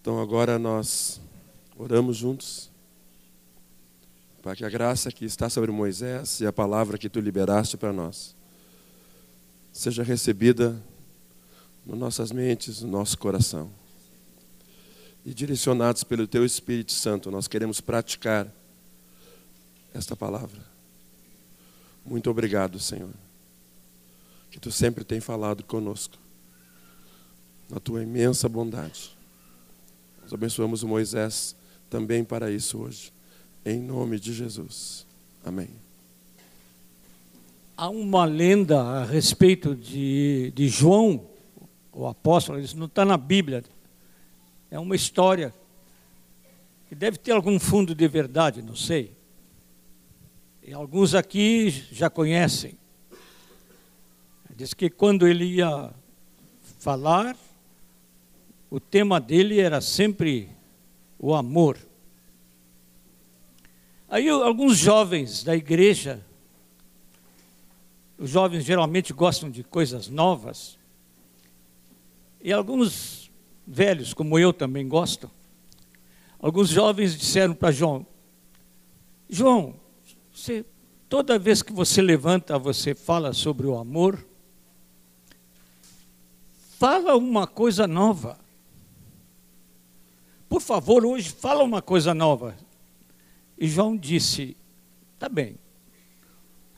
Então agora nós oramos juntos para que a graça que está sobre Moisés e a palavra que tu liberaste para nós seja recebida nas nossas mentes, no nosso coração. E direcionados pelo teu Espírito Santo, nós queremos praticar esta palavra. Muito obrigado, Senhor, que tu sempre tem falado conosco, na tua imensa bondade. Nós abençoamos o Moisés também para isso hoje, em nome de Jesus. Amém. Há uma lenda a respeito de, de João, o apóstolo, isso não está na Bíblia, é uma história que deve ter algum fundo de verdade, não sei. E alguns aqui já conhecem. Diz que quando ele ia falar, o tema dele era sempre o amor. Aí alguns jovens da igreja, os jovens geralmente gostam de coisas novas, e alguns velhos, como eu também gosto, alguns jovens disseram para João: João, você, toda vez que você levanta, você fala sobre o amor, fala uma coisa nova. Por favor, hoje fala uma coisa nova. E João disse: Tá bem.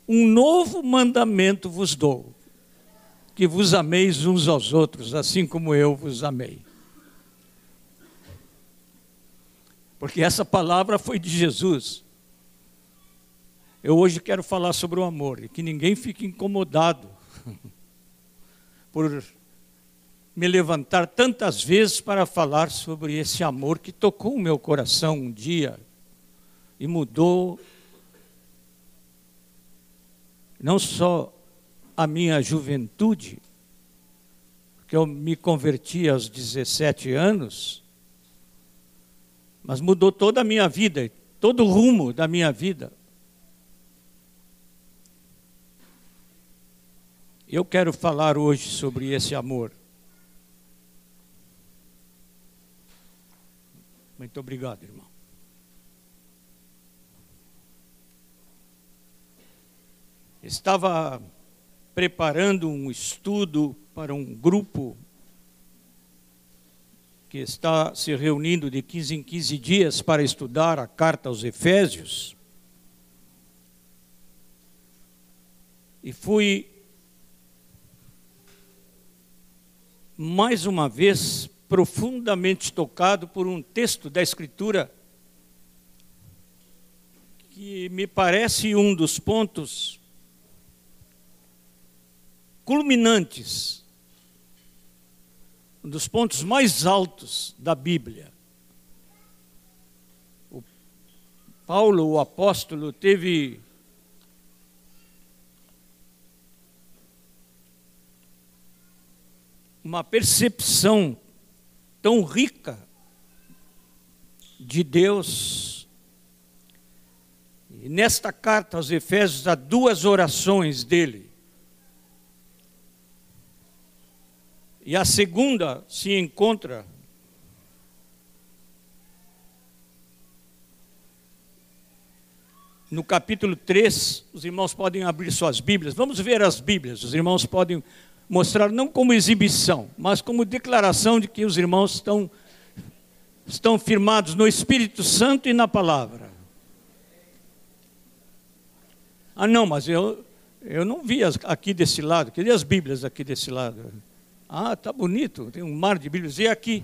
Um novo mandamento vos dou: que vos ameis uns aos outros, assim como eu vos amei. Porque essa palavra foi de Jesus. Eu hoje quero falar sobre o amor e que ninguém fique incomodado por me levantar tantas vezes para falar sobre esse amor que tocou o meu coração um dia e mudou não só a minha juventude, porque eu me converti aos 17 anos, mas mudou toda a minha vida, todo o rumo da minha vida. Eu quero falar hoje sobre esse amor. Muito obrigado, irmão. Estava preparando um estudo para um grupo que está se reunindo de 15 em 15 dias para estudar a carta aos Efésios. E fui mais uma vez profundamente tocado por um texto da Escritura que me parece um dos pontos culminantes, um dos pontos mais altos da Bíblia. O Paulo, o apóstolo, teve uma percepção tão rica de Deus. E nesta carta aos Efésios há duas orações dele. E a segunda se encontra no capítulo 3. Os irmãos podem abrir suas Bíblias. Vamos ver as Bíblias. Os irmãos podem mostrar não como exibição, mas como declaração de que os irmãos estão, estão firmados no Espírito Santo e na palavra. Ah, não, mas eu, eu não vi as, aqui desse lado, queria as Bíblias aqui desse lado. Ah, tá bonito, tem um mar de Bíblias. E aqui?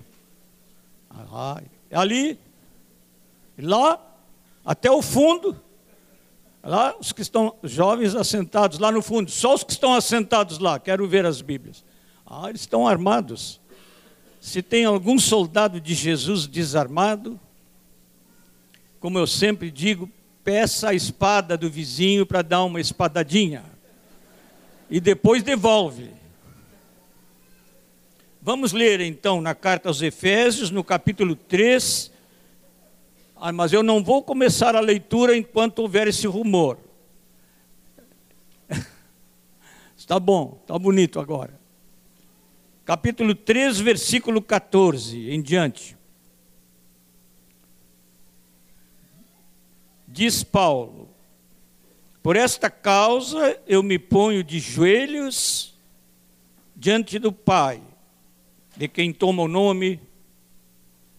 Ah, ali, lá, até o fundo. Lá, os que estão jovens assentados lá no fundo, só os que estão assentados lá, quero ver as Bíblias. Ah, eles estão armados. Se tem algum soldado de Jesus desarmado, como eu sempre digo, peça a espada do vizinho para dar uma espadadinha. E depois devolve. Vamos ler então na carta aos Efésios, no capítulo 3, ah, mas eu não vou começar a leitura enquanto houver esse rumor. está bom, está bonito agora. Capítulo 3, versículo 14 em diante. Diz Paulo: Por esta causa eu me ponho de joelhos diante do Pai, de quem toma o nome,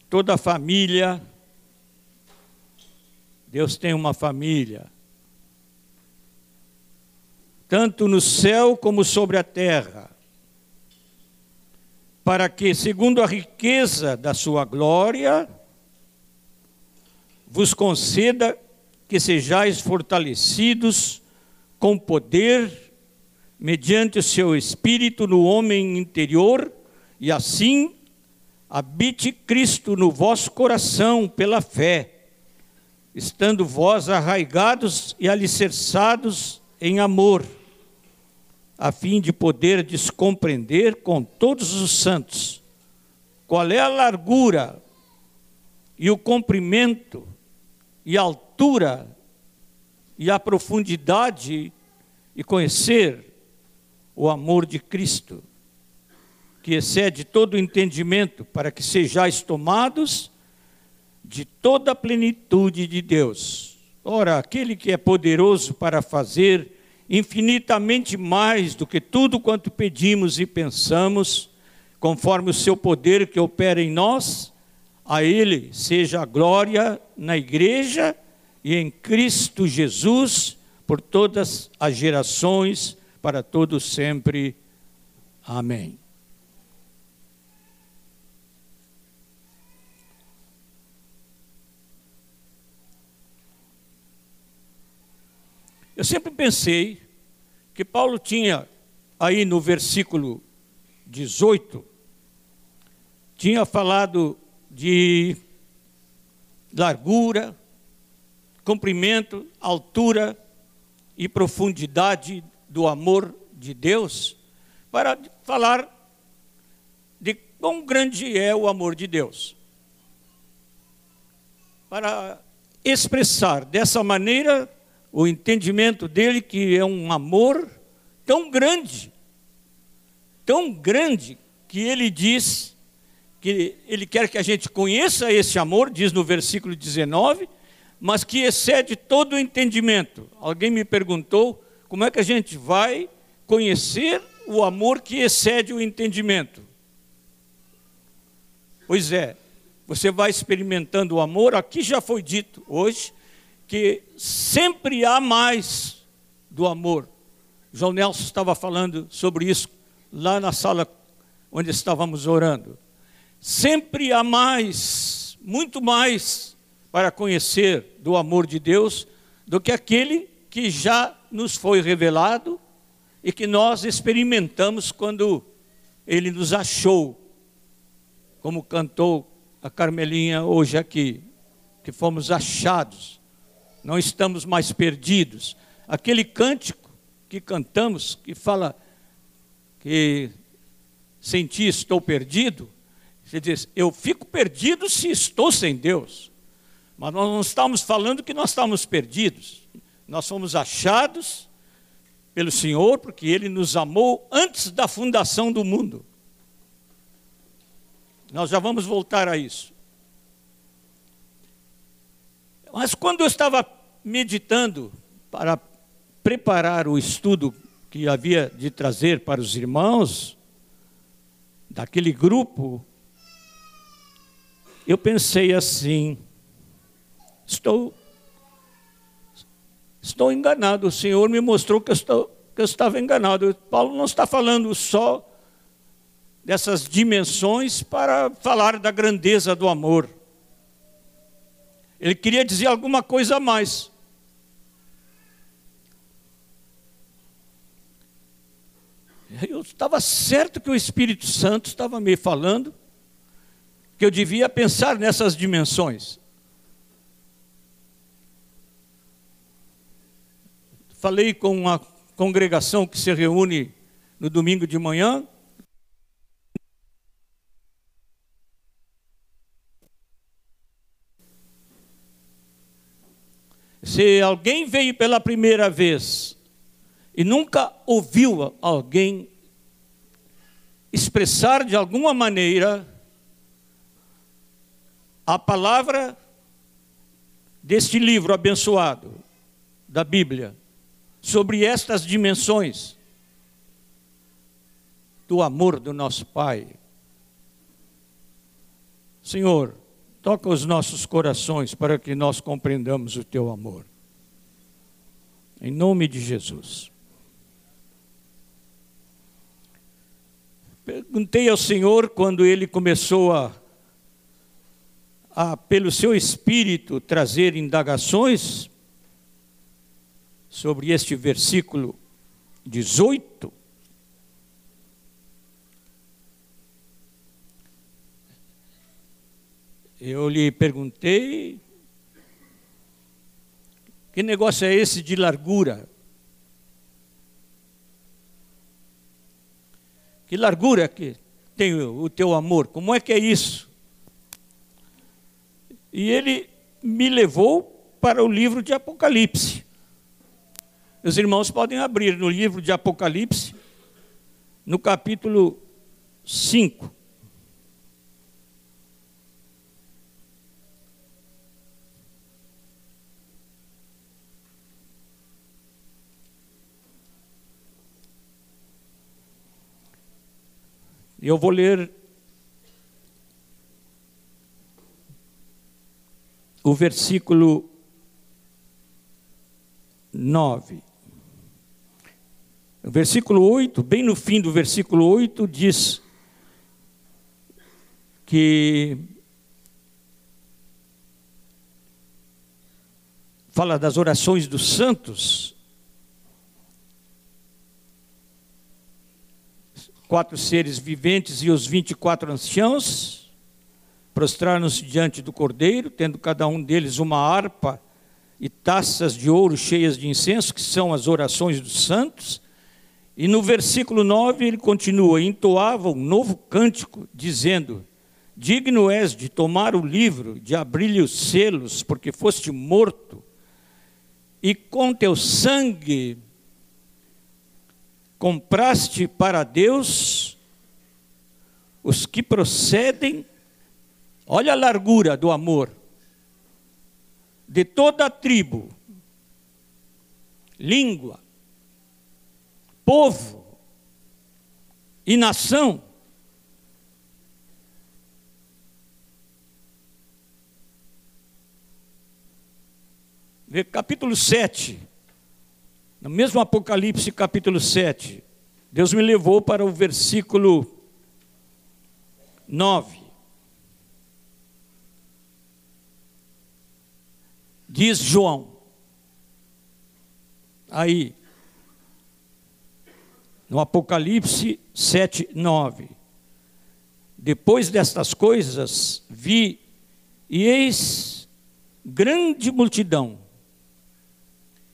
toda a família, Deus tem uma família, tanto no céu como sobre a terra, para que, segundo a riqueza da sua glória, vos conceda que sejais fortalecidos com poder mediante o seu espírito no homem interior, e assim habite Cristo no vosso coração pela fé, estando vós arraigados e alicerçados em amor, a fim de poder descompreender com todos os santos qual é a largura e o comprimento e a altura e a profundidade e conhecer o amor de Cristo, que excede todo o entendimento, para que sejais tomados de toda a plenitude de Deus. Ora, aquele que é poderoso para fazer infinitamente mais do que tudo quanto pedimos e pensamos, conforme o seu poder que opera em nós, a ele seja a glória na igreja e em Cristo Jesus por todas as gerações para todos sempre. Amém. Eu sempre pensei que Paulo tinha aí no versículo 18 tinha falado de largura, comprimento, altura e profundidade do amor de Deus para falar de quão grande é o amor de Deus. Para expressar dessa maneira o entendimento dele que é um amor tão grande, tão grande, que ele diz que ele quer que a gente conheça esse amor, diz no versículo 19, mas que excede todo o entendimento. Alguém me perguntou como é que a gente vai conhecer o amor que excede o entendimento? Pois é, você vai experimentando o amor, aqui já foi dito hoje, que sempre há mais do amor. João Nelson estava falando sobre isso lá na sala onde estávamos orando. Sempre há mais, muito mais, para conhecer do amor de Deus do que aquele que já nos foi revelado e que nós experimentamos quando ele nos achou, como cantou a Carmelinha hoje aqui, que fomos achados, não estamos mais perdidos. Aquele cântico que cantamos, que fala que sem ti estou perdido, você diz, eu fico perdido se estou sem Deus. Mas nós não estamos falando que nós estamos perdidos. Nós fomos achados pelo Senhor porque Ele nos amou antes da fundação do mundo. Nós já vamos voltar a isso. Mas quando eu estava meditando para preparar o estudo que havia de trazer para os irmãos daquele grupo, eu pensei assim: estou Estou enganado, o Senhor me mostrou que eu, estou, que eu estava enganado. Paulo não está falando só dessas dimensões para falar da grandeza do amor. Ele queria dizer alguma coisa a mais. Eu estava certo que o Espírito Santo estava me falando que eu devia pensar nessas dimensões. Falei com uma congregação que se reúne no domingo de manhã. Se alguém veio pela primeira vez e nunca ouviu alguém expressar de alguma maneira a palavra deste livro abençoado da Bíblia sobre estas dimensões do amor do nosso Pai. Senhor, toca os nossos corações para que nós compreendamos o teu amor. Em nome de Jesus. Perguntei ao Senhor quando ele começou a, a pelo seu espírito, trazer indagações sobre este versículo 18. Eu lhe perguntei: que negócio é esse de largura? Que largura que tem o teu amor? Como é que é isso? E ele me levou para o livro de Apocalipse. Os irmãos podem abrir no livro de Apocalipse, no capítulo 5. Eu vou ler o versículo 9. O versículo 8, bem no fim do versículo 8, diz que fala das orações dos santos, quatro seres viventes e os vinte e quatro anciãos prostraram-se diante do Cordeiro, tendo cada um deles uma harpa e taças de ouro cheias de incenso, que são as orações dos santos. E no versículo 9 ele continua: entoava um novo cântico, dizendo: Digno és de tomar o livro, de abrir-lhe os selos, porque foste morto, e com teu sangue compraste para Deus os que procedem, olha a largura do amor, de toda a tribo, língua, povo e nação. Capítulo 7. No mesmo Apocalipse, capítulo 7, Deus me levou para o versículo 9. Diz João, aí, no Apocalipse 7, 9. Depois destas coisas, vi e eis grande multidão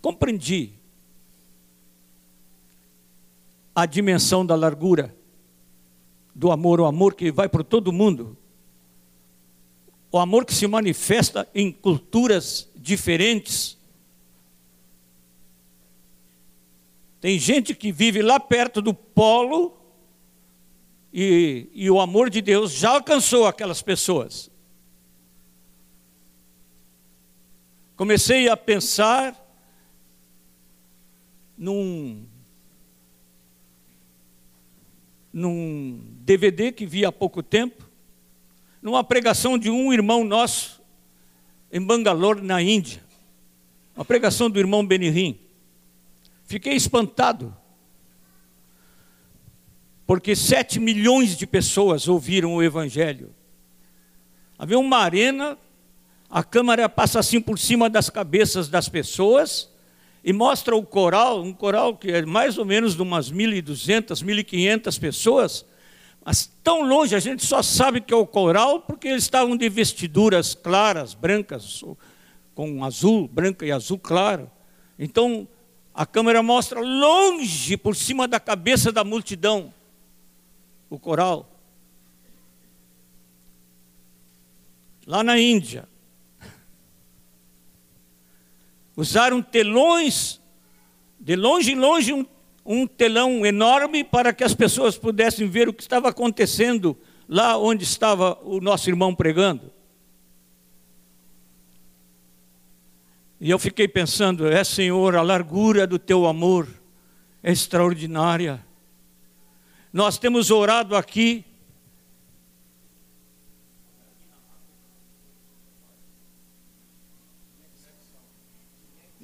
Compreendi a dimensão da largura do amor, o amor que vai por todo mundo, o amor que se manifesta em culturas diferentes. Tem gente que vive lá perto do polo e, e o amor de Deus já alcançou aquelas pessoas. Comecei a pensar num, num DVD que vi há pouco tempo, numa pregação de um irmão nosso em Bangalore, na Índia. Uma pregação do irmão Benihim. Fiquei espantado, porque sete milhões de pessoas ouviram o Evangelho. Havia uma arena, a câmera passa assim por cima das cabeças das pessoas, e mostra o coral, um coral que é mais ou menos de umas 1.200, 1.500 pessoas, Mas tão longe, a gente só sabe que é o coral porque eles estavam de vestiduras claras, brancas, com azul, branca e azul claro. Então, a câmera mostra longe, por cima da cabeça da multidão, o coral. Lá na Índia, usaram telões, de longe em longe, um, um telão enorme para que as pessoas pudessem ver o que estava acontecendo lá onde estava o nosso irmão pregando. E eu fiquei pensando, é Senhor, a largura do teu amor é extraordinária. Nós temos orado aqui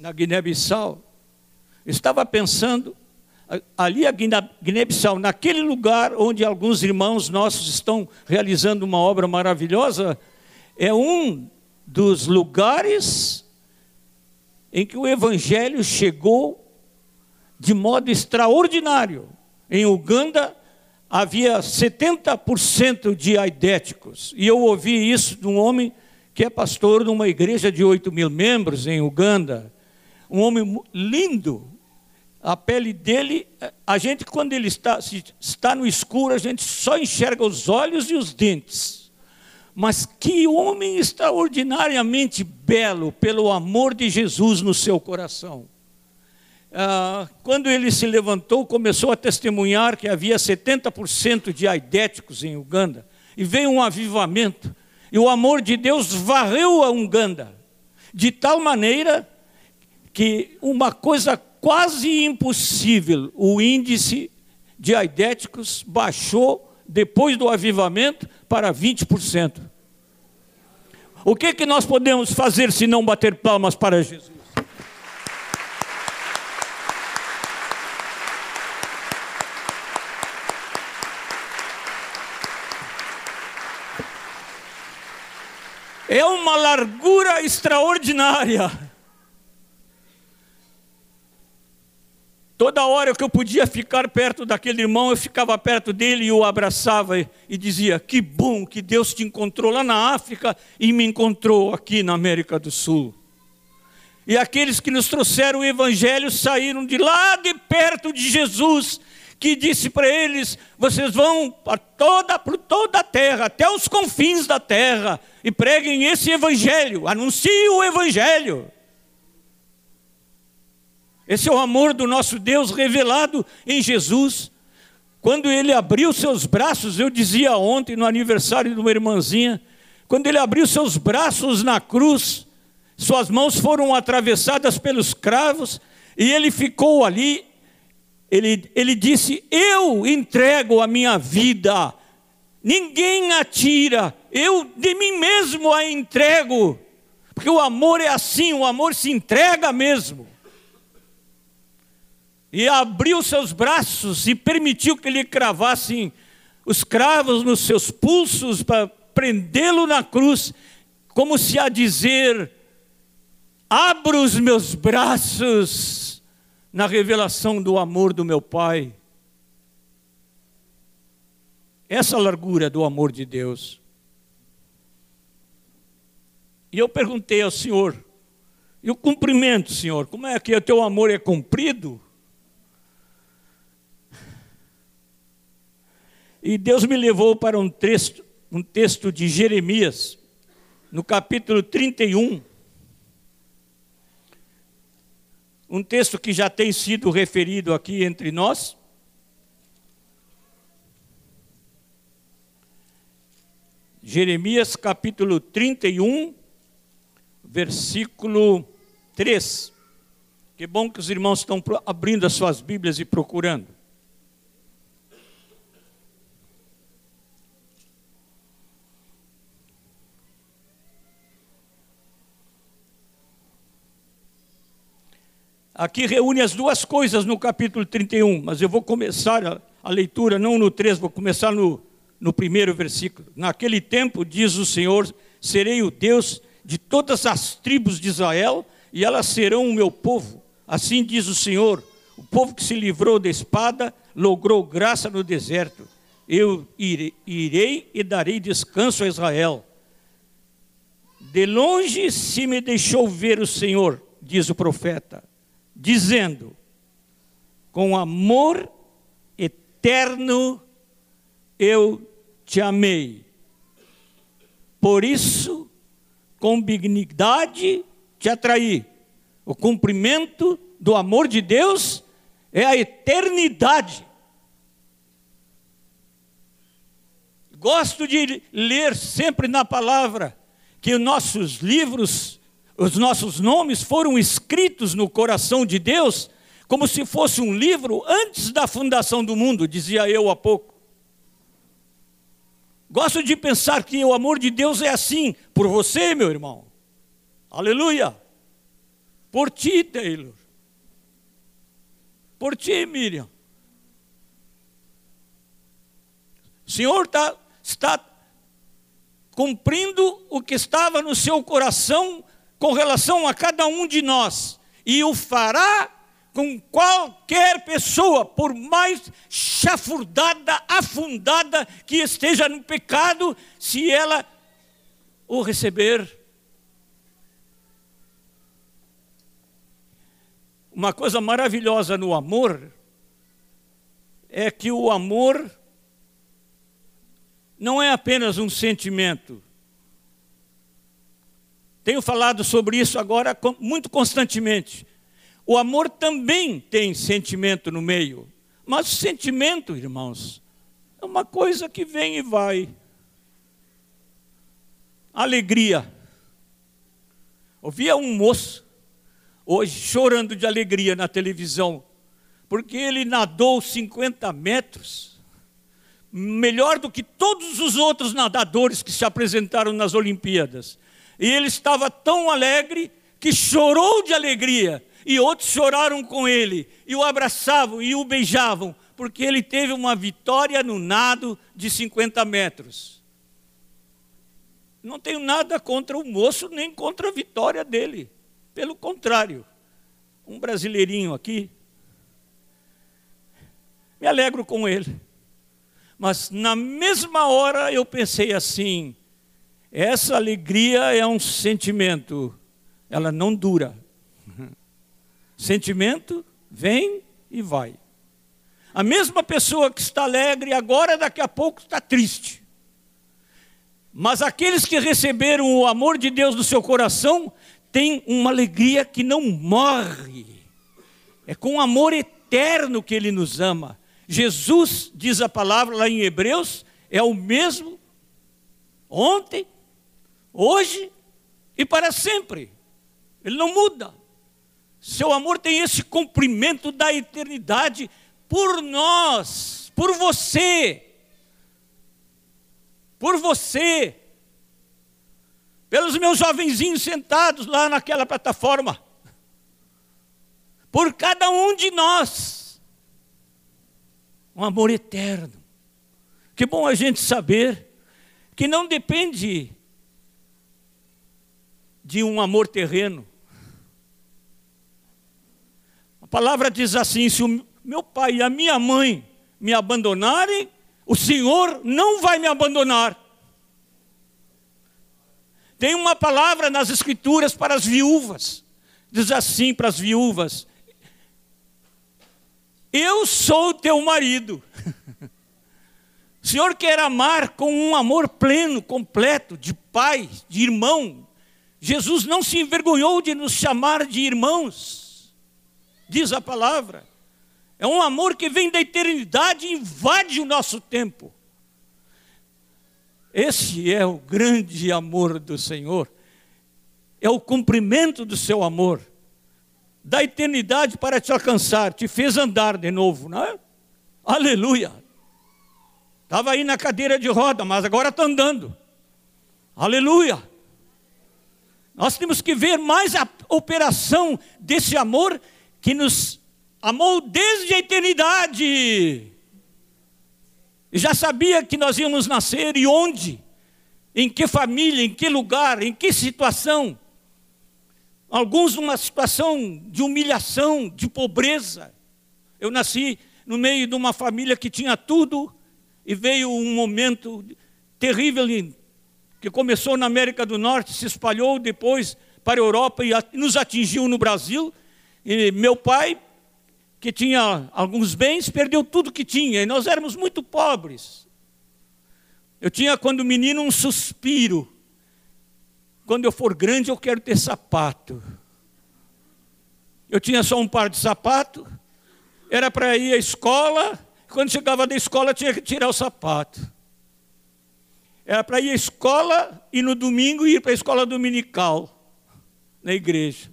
na Guiné-Bissau, estava pensando, ali a Guiné-Bissau, naquele lugar onde alguns irmãos nossos estão realizando uma obra maravilhosa, é um dos lugares em que o Evangelho chegou de modo extraordinário. Em Uganda havia 70% de aidéticos, e eu ouvi isso de um homem que é pastor de uma igreja de 8 mil membros em Uganda um homem lindo. A pele dele, a gente quando ele está, está no escuro, a gente só enxerga os olhos e os dentes. Mas que homem extraordinariamente belo pelo amor de Jesus no seu coração. Ah, quando ele se levantou, começou a testemunhar que havia 70% de aidéticos em Uganda. E veio um avivamento. E o amor de Deus varreu a Uganda. De tal maneira que uma coisa quase impossível, o índice de aidéticos baixou depois do avivamento para 20%. O que, que nós podemos fazer se não bater palmas para Jesus? É uma largura extraordinária. Toda hora que eu podia ficar perto daquele irmão, eu ficava perto dele e o abraçava e dizia: Que bom que Deus te encontrou lá na África e me encontrou aqui na América do Sul. E aqueles que nos trouxeram o Evangelho saíram de lá de perto de Jesus, que disse para eles: Vocês vão para toda, por toda a terra, até os confins da terra, e preguem esse Evangelho, anunciem o Evangelho. Esse é o amor do nosso Deus revelado em Jesus. Quando ele abriu seus braços, eu dizia ontem no aniversário de uma irmãzinha, quando ele abriu seus braços na cruz, suas mãos foram atravessadas pelos cravos e ele ficou ali. Ele, ele disse: Eu entrego a minha vida, ninguém a tira, eu de mim mesmo a entrego, porque o amor é assim, o amor se entrega mesmo e abriu seus braços e permitiu que lhe cravassem os cravos nos seus pulsos para prendê-lo na cruz, como se a dizer: abro os meus braços na revelação do amor do meu Pai. Essa largura do amor de Deus. E eu perguntei ao Senhor, e o cumprimento, Senhor, como é que o teu amor é cumprido? E Deus me levou para um texto, um texto de Jeremias, no capítulo 31. Um texto que já tem sido referido aqui entre nós. Jeremias capítulo 31, versículo 3. Que bom que os irmãos estão abrindo as suas Bíblias e procurando. Aqui reúne as duas coisas no capítulo 31, mas eu vou começar a, a leitura não no 3, vou começar no, no primeiro versículo. Naquele tempo, diz o Senhor, serei o Deus de todas as tribos de Israel, e elas serão o meu povo. Assim diz o Senhor, o povo que se livrou da espada, logrou graça no deserto. eu irei e darei descanso a Israel. De longe se me deixou ver o Senhor, diz o profeta, dizendo: Com amor eterno eu te amei. Por isso, com benignidade te atraí. O cumprimento do amor de Deus é a eternidade. Gosto de ler sempre na palavra que os nossos livros, os nossos nomes foram escritos no coração de Deus, como se fosse um livro antes da fundação do mundo, dizia eu há pouco. Gosto de pensar que o amor de Deus é assim por você, meu irmão. Aleluia. Por ti, Taylor. Por ti, Miriam. O Senhor tá, está cumprindo o que estava no seu coração com relação a cada um de nós, e o fará com qualquer pessoa, por mais chafurdada, afundada que esteja no pecado, se ela o receber. Uma coisa maravilhosa no amor é que o amor não é apenas um sentimento. Tenho falado sobre isso agora muito constantemente. O amor também tem sentimento no meio. Mas sentimento, irmãos, é uma coisa que vem e vai. Alegria. Ouvia um moço hoje chorando de alegria na televisão, porque ele nadou 50 metros melhor do que todos os outros nadadores que se apresentaram nas Olimpíadas. E ele estava tão alegre que chorou de alegria, e outros choraram com ele, e o abraçavam e o beijavam, porque ele teve uma vitória no nado de 50 metros. Não tenho nada contra o moço, nem contra a vitória dele. Pelo contrário, um brasileirinho aqui, me alegro com ele. Mas na mesma hora eu pensei assim: essa alegria é um sentimento, ela não dura. Sentimento vem e vai. A mesma pessoa que está alegre agora, daqui a pouco está triste. Mas aqueles que receberam o amor de Deus no seu coração têm uma alegria que não morre. É com amor eterno que Ele nos ama. Jesus, diz a palavra lá em Hebreus, é o mesmo ontem, hoje e para sempre. Ele não muda. Seu amor tem esse cumprimento da eternidade por nós, por você, por você, pelos meus jovenzinhos sentados lá naquela plataforma, por cada um de nós um amor eterno. Que bom a gente saber que não depende de um amor terreno. A palavra diz assim: se o meu pai e a minha mãe me abandonarem, o Senhor não vai me abandonar. Tem uma palavra nas Escrituras para as viúvas, diz assim para as viúvas: eu sou teu marido. O Senhor quer amar com um amor pleno, completo, de pai, de irmão. Jesus não se envergonhou de nos chamar de irmãos, diz a palavra. É um amor que vem da eternidade e invade o nosso tempo. Esse é o grande amor do Senhor, é o cumprimento do seu amor da eternidade para te alcançar, te fez andar de novo, não é? Aleluia. Estava aí na cadeira de roda, mas agora está andando. Aleluia. Nós temos que ver mais a operação desse amor que nos amou desde a eternidade. Já sabia que nós íamos nascer e onde, em que família, em que lugar, em que situação. Alguns numa situação de humilhação, de pobreza. Eu nasci no meio de uma família que tinha tudo e veio um momento terrível que começou na América do Norte, se espalhou depois para a Europa e nos atingiu no Brasil. E meu pai, que tinha alguns bens, perdeu tudo que tinha, e nós éramos muito pobres. Eu tinha, quando menino, um suspiro. Quando eu for grande, eu quero ter sapato. Eu tinha só um par de sapato, era para ir à escola, quando chegava da escola tinha que tirar o sapato. Era para ir à escola e no domingo ir para a escola dominical, na igreja.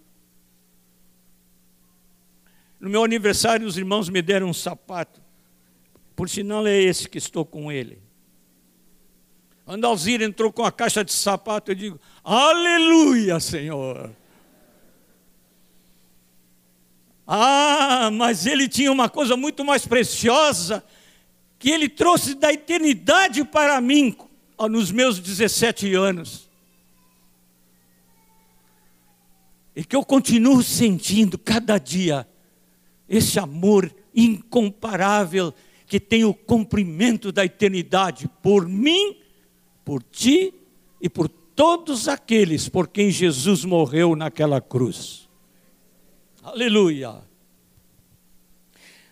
No meu aniversário, os irmãos me deram um sapato. Por sinal, é esse que estou com ele. Quando Alzira entrou com a caixa de sapato, eu digo: Aleluia, Senhor. Ah, mas ele tinha uma coisa muito mais preciosa que ele trouxe da eternidade para mim nos meus 17 anos. E que eu continuo sentindo cada dia esse amor incomparável que tem o cumprimento da eternidade por mim, por ti e por todos aqueles por quem Jesus morreu naquela cruz. Aleluia.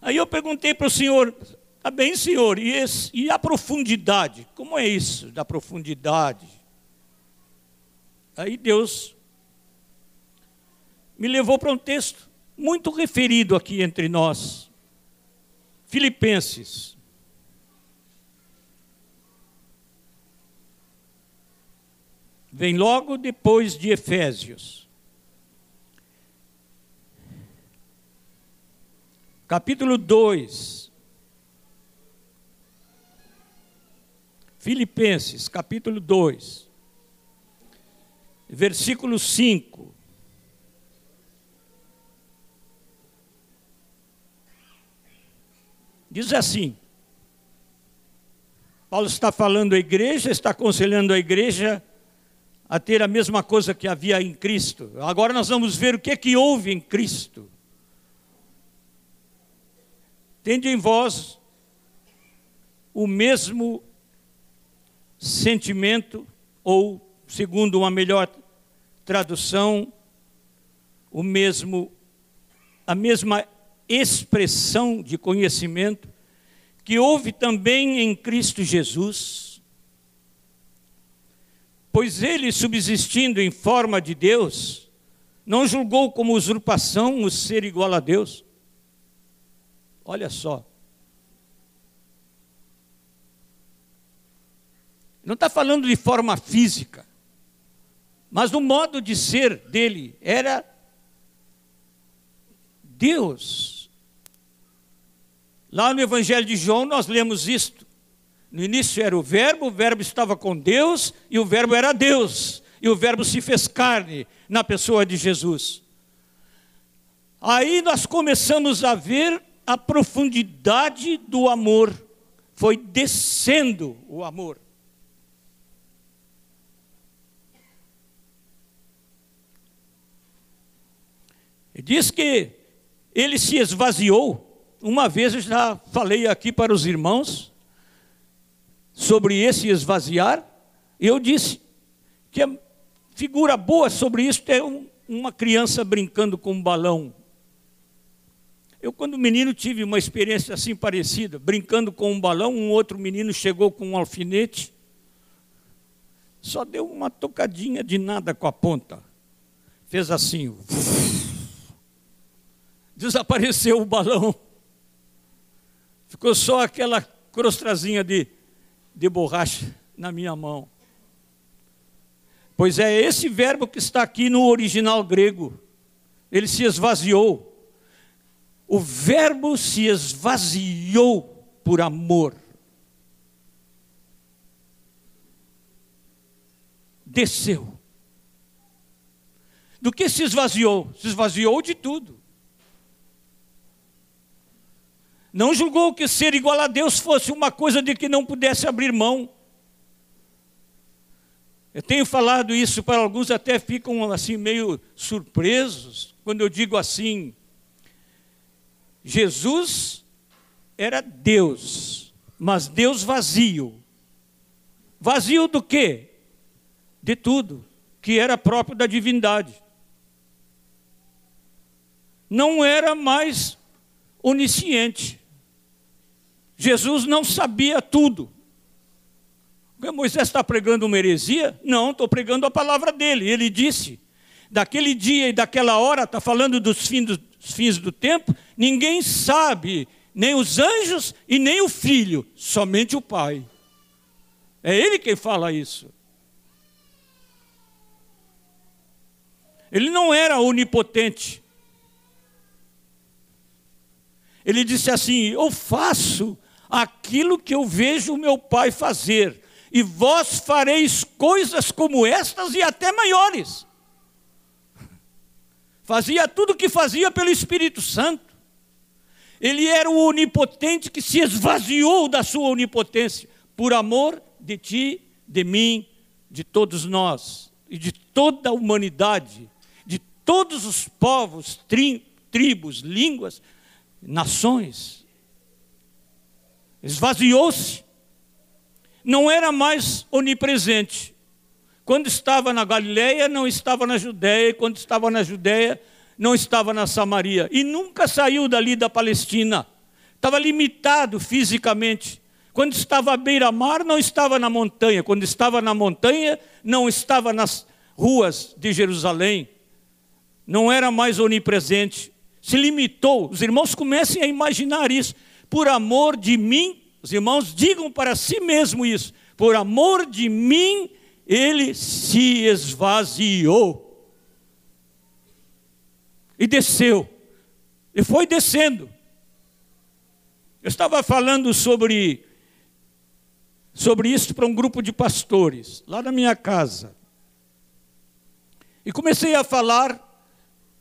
Aí eu perguntei para o Senhor, tá bem, Senhor, e, esse, e a profundidade? Como é isso da profundidade? Aí Deus me levou para um texto muito referido aqui entre nós. Filipenses. Vem logo depois de Efésios. Capítulo 2. Filipenses, capítulo 2. Versículo 5. Diz assim: Paulo está falando à igreja, está aconselhando a igreja a ter a mesma coisa que havia em Cristo. Agora nós vamos ver o que é que houve em Cristo. Tende em vós o mesmo sentimento, ou, segundo uma melhor tradução, o mesmo, a mesma expressão de conhecimento que houve também em Cristo Jesus. Pois ele, subsistindo em forma de Deus, não julgou como usurpação o ser igual a Deus. Olha só. Não está falando de forma física, mas no modo de ser dele era Deus. Lá no Evangelho de João nós lemos isto. No início era o Verbo, o Verbo estava com Deus e o Verbo era Deus. E o Verbo se fez carne na pessoa de Jesus. Aí nós começamos a ver a profundidade do amor. Foi descendo o amor. Diz que ele se esvaziou. Uma vez eu já falei aqui para os irmãos sobre esse esvaziar. Eu disse que a figura boa sobre isso é um, uma criança brincando com um balão. Eu, quando menino, tive uma experiência assim parecida, brincando com um balão. Um outro menino chegou com um alfinete, só deu uma tocadinha de nada com a ponta. Fez assim desapareceu o balão. Ficou só aquela crostrazinha de, de borracha na minha mão. Pois é esse verbo que está aqui no original grego. Ele se esvaziou. O verbo se esvaziou por amor. Desceu. Do que se esvaziou? Se esvaziou de tudo. Não julgou que ser igual a Deus fosse uma coisa de que não pudesse abrir mão. Eu tenho falado isso para alguns, até ficam assim meio surpresos, quando eu digo assim: Jesus era Deus, mas Deus vazio. Vazio do quê? De tudo, que era próprio da divindade. Não era mais onisciente. Jesus não sabia tudo. Moisés está pregando uma heresia? Não, estou pregando a palavra dele. Ele disse: daquele dia e daquela hora, está falando dos fins, dos fins do tempo, ninguém sabe, nem os anjos e nem o filho, somente o Pai. É ele quem fala isso. Ele não era onipotente. Ele disse assim: Eu faço aquilo que eu vejo o meu pai fazer, e vós fareis coisas como estas e até maiores. Fazia tudo o que fazia pelo Espírito Santo. Ele era o onipotente que se esvaziou da sua onipotência por amor de ti, de mim, de todos nós e de toda a humanidade, de todos os povos, tri, tribos, línguas, nações esvaziou-se, não era mais onipresente. Quando estava na Galileia, não estava na Judéia, e quando estava na Judéia, não estava na Samaria. E nunca saiu dali da Palestina. Estava limitado fisicamente. Quando estava à beira-mar, não estava na montanha. Quando estava na montanha, não estava nas ruas de Jerusalém. Não era mais onipresente. Se limitou. Os irmãos comecem a imaginar isso por amor de mim, os irmãos digam para si mesmo isso, por amor de mim, ele se esvaziou. E desceu. E foi descendo. Eu estava falando sobre sobre isso para um grupo de pastores, lá na minha casa. E comecei a falar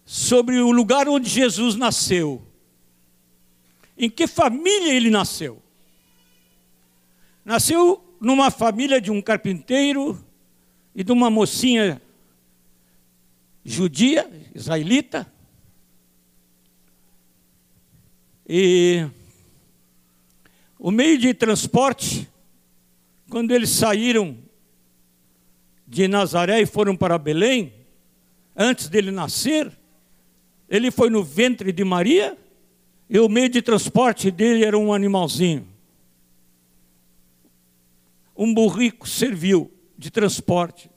sobre o lugar onde Jesus nasceu em que família ele nasceu. Nasceu numa família de um carpinteiro e de uma mocinha judia, israelita. E o meio de transporte, quando eles saíram de Nazaré e foram para Belém, antes dele nascer, ele foi no ventre de Maria e o meio de transporte dele era um animalzinho. Um burrico serviu de transporte.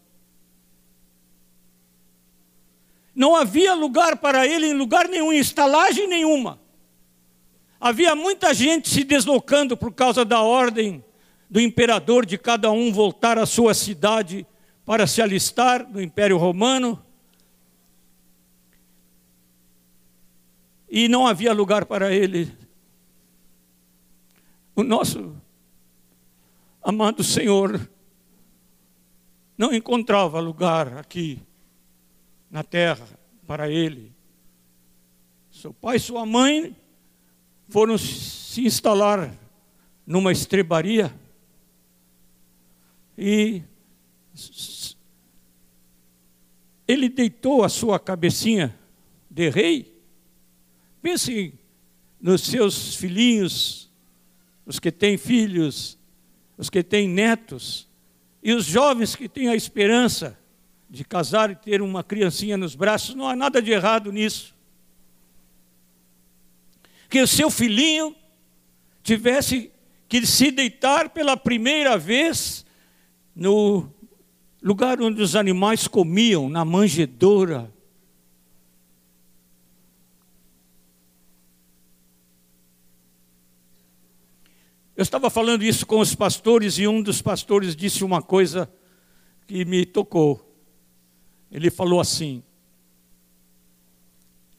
Não havia lugar para ele em lugar nenhum, em estalagem nenhuma. Havia muita gente se deslocando por causa da ordem do imperador de cada um voltar à sua cidade para se alistar no Império Romano. E não havia lugar para ele. O nosso amado Senhor não encontrava lugar aqui na terra para ele. Seu pai e sua mãe foram se instalar numa estrebaria e ele deitou a sua cabecinha de rei Pense nos seus filhinhos, os que têm filhos, os que têm netos, e os jovens que têm a esperança de casar e ter uma criancinha nos braços, não há nada de errado nisso. Que o seu filhinho tivesse que se deitar pela primeira vez no lugar onde os animais comiam, na manjedoura, Eu estava falando isso com os pastores e um dos pastores disse uma coisa que me tocou. Ele falou assim: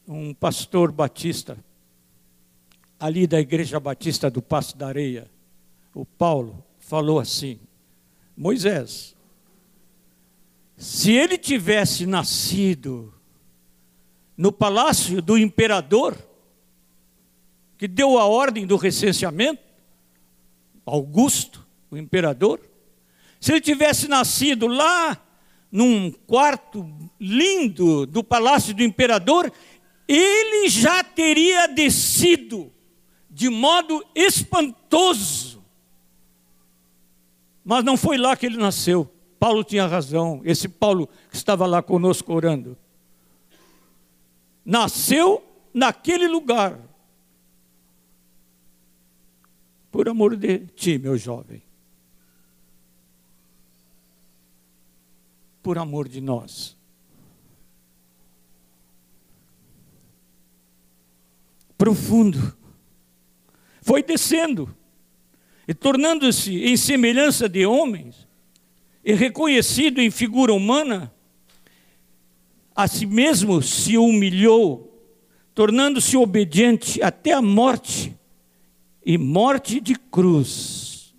um pastor batista, ali da Igreja Batista do Passo da Areia, o Paulo, falou assim: Moisés, se ele tivesse nascido no palácio do imperador, que deu a ordem do recenseamento, Augusto, o imperador, se ele tivesse nascido lá num quarto lindo do palácio do imperador, ele já teria descido de modo espantoso Mas não foi lá que ele nasceu. Paulo tinha razão, esse Paulo que estava lá conosco orando. Nasceu naquele lugar. Por amor de ti, meu jovem. Por amor de nós. Profundo. Foi descendo e tornando-se em semelhança de homens, e reconhecido em figura humana, a si mesmo se humilhou, tornando-se obediente até a morte e morte de cruz.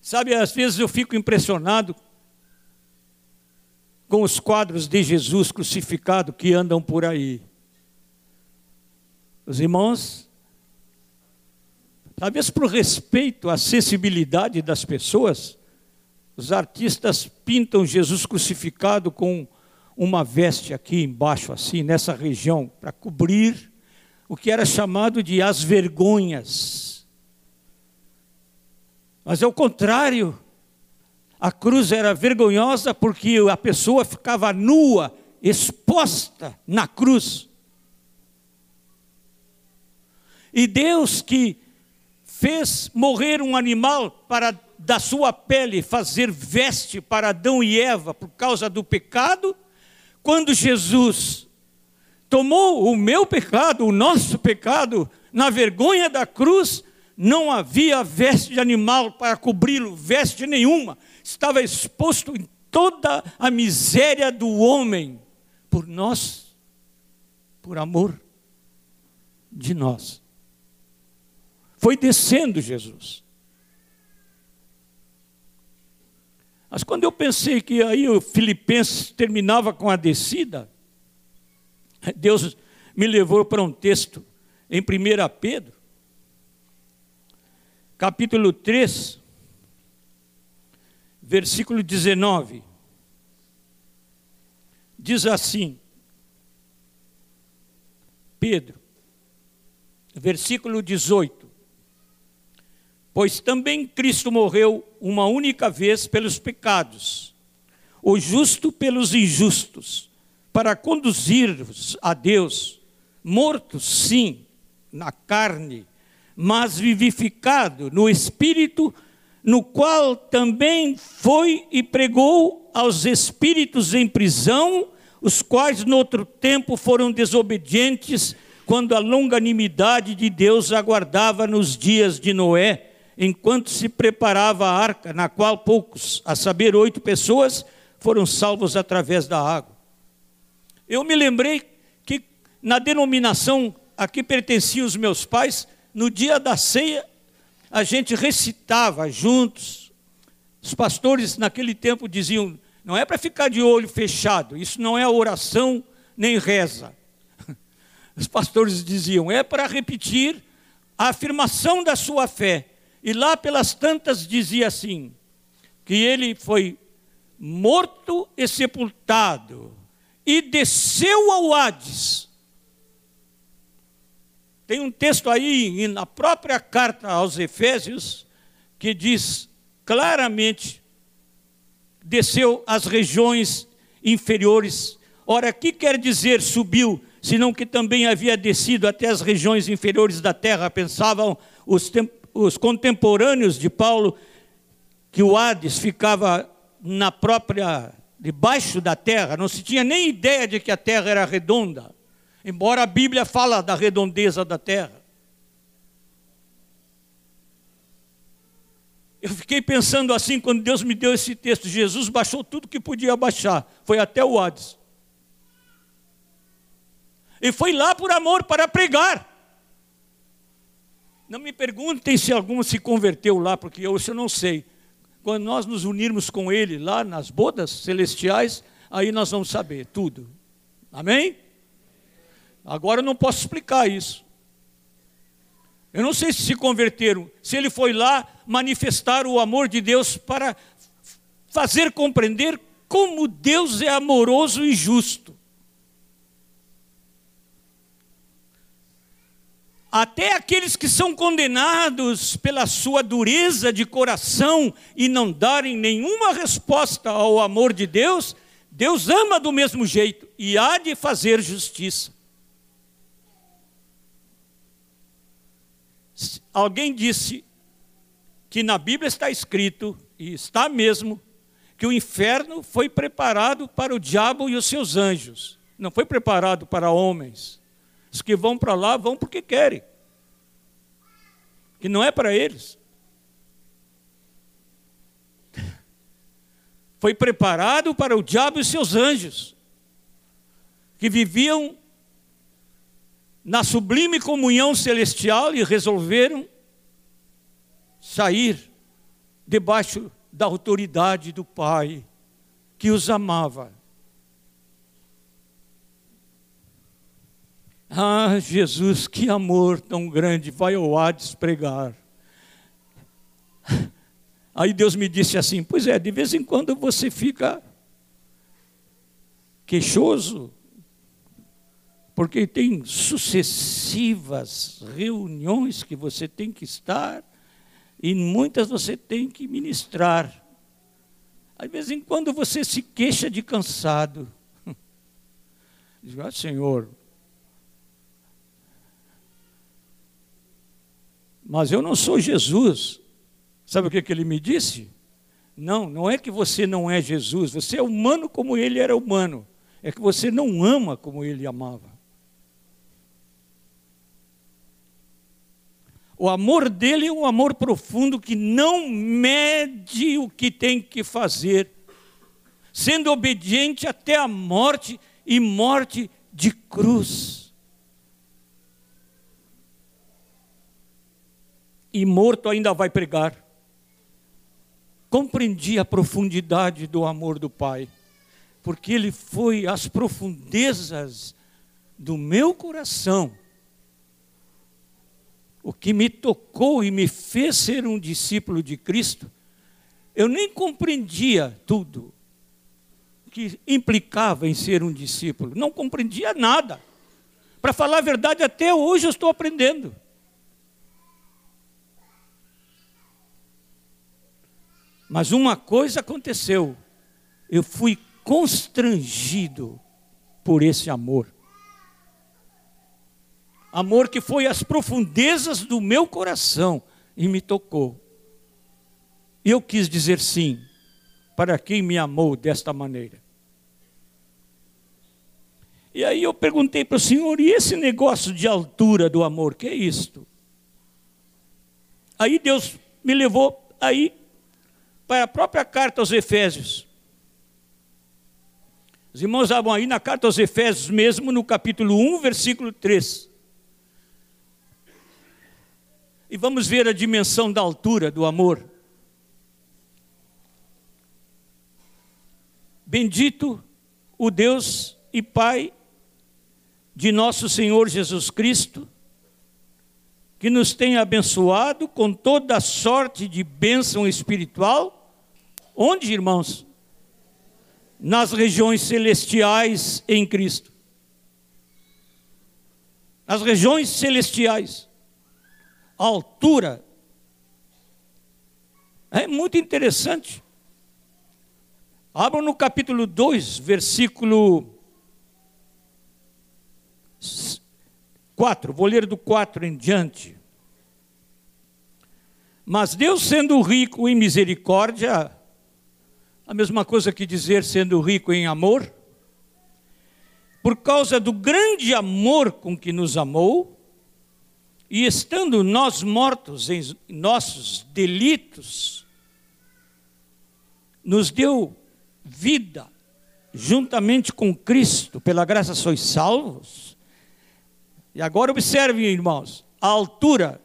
Sabe, às vezes eu fico impressionado com os quadros de Jesus crucificado que andam por aí. Os irmãos, talvez por respeito à sensibilidade das pessoas, os artistas pintam Jesus crucificado com uma veste aqui embaixo, assim, nessa região, para cobrir o que era chamado de as vergonhas. Mas é o contrário. A cruz era vergonhosa porque a pessoa ficava nua, exposta na cruz. E Deus que fez morrer um animal para da sua pele fazer veste para Adão e Eva por causa do pecado, quando Jesus tomou o meu pecado, o nosso pecado, na vergonha da cruz, não havia veste de animal para cobri-lo, veste nenhuma, estava exposto em toda a miséria do homem, por nós, por amor de nós. Foi descendo Jesus. Mas quando eu pensei que aí o Filipenses terminava com a descida, Deus me levou para um texto em 1 Pedro, capítulo 3, versículo 19. Diz assim: Pedro, versículo 18. Pois também Cristo morreu uma única vez pelos pecados, o justo pelos injustos, para conduzir-vos a Deus, mortos sim, na carne, mas vivificado no espírito, no qual também foi e pregou aos espíritos em prisão, os quais no outro tempo foram desobedientes, quando a longanimidade de Deus aguardava nos dias de Noé enquanto se preparava a arca, na qual poucos, a saber, oito pessoas, foram salvos através da água. Eu me lembrei que na denominação a que pertenciam os meus pais, no dia da ceia, a gente recitava juntos. Os pastores naquele tempo diziam: não é para ficar de olho fechado, isso não é oração nem reza. Os pastores diziam: é para repetir a afirmação da sua fé e lá pelas tantas dizia assim: que ele foi morto e sepultado, e desceu ao Hades. Tem um texto aí na própria carta aos Efésios que diz claramente: desceu às regiões inferiores. Ora, que quer dizer subiu, senão que também havia descido até as regiões inferiores da terra, pensavam os, os contemporâneos de Paulo que o Hades ficava na própria debaixo da terra, não se tinha nem ideia de que a terra era redonda, embora a Bíblia fala da redondeza da terra. Eu fiquei pensando assim quando Deus me deu esse texto. Jesus baixou tudo que podia baixar, foi até o Hades. E foi lá por amor para pregar. Não me perguntem se algum se converteu lá, porque eu, isso eu não sei. Quando nós nos unirmos com ele lá nas bodas celestiais, aí nós vamos saber tudo. Amém? Agora eu não posso explicar isso. Eu não sei se se converteram, se ele foi lá manifestar o amor de Deus para fazer compreender como Deus é amoroso e justo. Até aqueles que são condenados pela sua dureza de coração e não darem nenhuma resposta ao amor de Deus, Deus ama do mesmo jeito e há de fazer justiça. Alguém disse que na Bíblia está escrito, e está mesmo, que o inferno foi preparado para o diabo e os seus anjos, não foi preparado para homens. Os que vão para lá vão porque querem. Que não é para eles. Foi preparado para o diabo e seus anjos, que viviam na sublime comunhão celestial e resolveram sair debaixo da autoridade do Pai que os amava. Ah, Jesus, que amor tão grande vai ao Hades pregar. Aí Deus me disse assim: Pois é, de vez em quando você fica queixoso, porque tem sucessivas reuniões que você tem que estar, e muitas você tem que ministrar. Aí, de vez em quando você se queixa de cansado. Diz, ah, Senhor, Mas eu não sou Jesus. Sabe o que, que ele me disse? Não, não é que você não é Jesus, você é humano como ele era humano. É que você não ama como ele amava. O amor dele é um amor profundo que não mede o que tem que fazer, sendo obediente até a morte e morte de cruz. E morto ainda vai pregar. Compreendi a profundidade do amor do Pai, porque Ele foi às profundezas do meu coração, o que me tocou e me fez ser um discípulo de Cristo. Eu nem compreendia tudo que implicava em ser um discípulo, não compreendia nada. Para falar a verdade, até hoje eu estou aprendendo. Mas uma coisa aconteceu, eu fui constrangido por esse amor. Amor que foi às profundezas do meu coração e me tocou. Eu quis dizer sim para quem me amou desta maneira. E aí eu perguntei para o Senhor, e esse negócio de altura do amor, que é isto? Aí Deus me levou aí para a própria carta aos Efésios. Os irmãos estavam aí na carta aos Efésios mesmo, no capítulo 1, versículo 3. E vamos ver a dimensão da altura do amor. Bendito o Deus e Pai de nosso Senhor Jesus Cristo, que nos tem abençoado com toda sorte de bênção espiritual. Onde, irmãos? Nas regiões celestiais em Cristo. Nas regiões celestiais. A altura. É muito interessante. Abram no capítulo 2, versículo 4, vou ler do 4 em diante. Mas Deus, sendo rico em misericórdia, a mesma coisa que dizer sendo rico em amor, por causa do grande amor com que nos amou, e estando nós mortos em nossos delitos, nos deu vida juntamente com Cristo, pela graça sois salvos. E agora observem, irmãos, a altura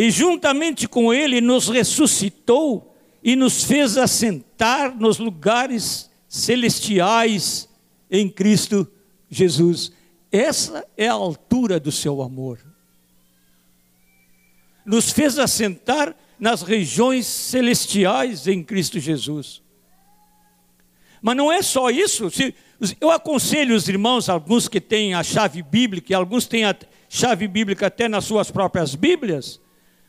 e juntamente com ele nos ressuscitou e nos fez assentar nos lugares celestiais em Cristo Jesus. Essa é a altura do seu amor. Nos fez assentar nas regiões celestiais em Cristo Jesus. Mas não é só isso. Eu aconselho os irmãos, alguns que têm a chave bíblica, alguns têm chave bíblica até nas suas próprias Bíblias,